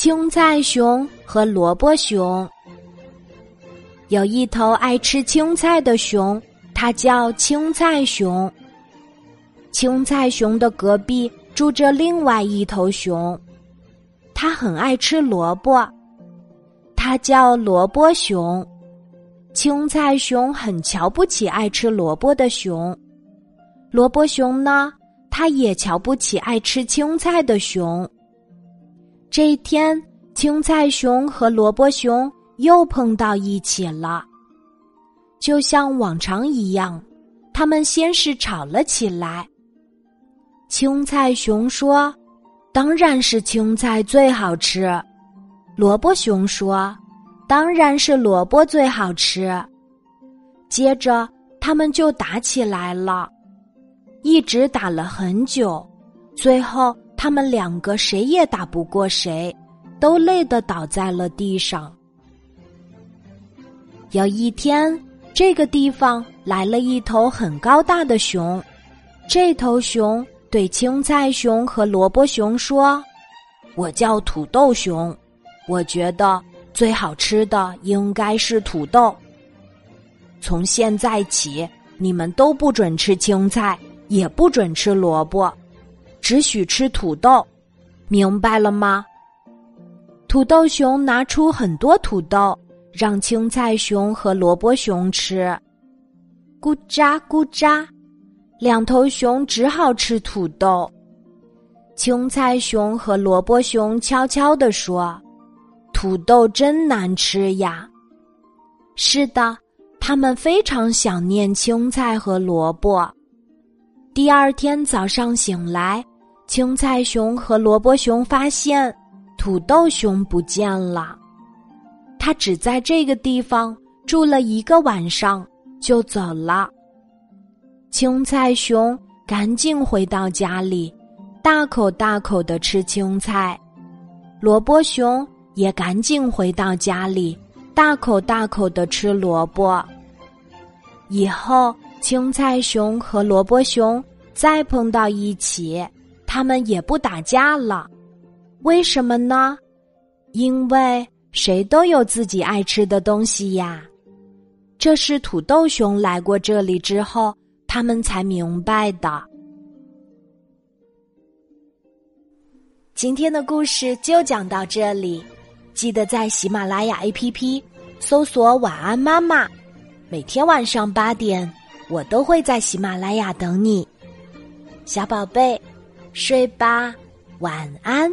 青菜熊和萝卜熊。有一头爱吃青菜的熊，它叫青菜熊。青菜熊的隔壁住着另外一头熊，它很爱吃萝卜，它叫萝卜熊。青菜熊很瞧不起爱吃萝卜的熊，萝卜熊呢，它也瞧不起爱吃青菜的熊。这一天，青菜熊和萝卜熊又碰到一起了。就像往常一样，他们先是吵了起来。青菜熊说：“当然是青菜最好吃。”萝卜熊说：“当然是萝卜最好吃。”接着，他们就打起来了，一直打了很久，最后。他们两个谁也打不过谁，都累得倒在了地上。有一天，这个地方来了一头很高大的熊，这头熊对青菜熊和萝卜熊说：“我叫土豆熊，我觉得最好吃的应该是土豆。从现在起，你们都不准吃青菜，也不准吃萝卜。”只许吃土豆，明白了吗？土豆熊拿出很多土豆，让青菜熊和萝卜熊吃。咕喳咕喳，两头熊只好吃土豆。青菜熊和萝卜熊悄悄地说：“土豆真难吃呀。”是的，他们非常想念青菜和萝卜。第二天早上醒来。青菜熊和萝卜熊发现土豆熊不见了，他只在这个地方住了一个晚上就走了。青菜熊赶紧回到家里，大口大口的吃青菜；萝卜熊也赶紧回到家里，大口大口的吃萝卜。以后，青菜熊和萝卜熊再碰到一起。他们也不打架了，为什么呢？因为谁都有自己爱吃的东西呀。这是土豆熊来过这里之后，他们才明白的。今天的故事就讲到这里，记得在喜马拉雅 APP 搜索“晚安妈妈”，每天晚上八点，我都会在喜马拉雅等你，小宝贝。睡吧，晚安。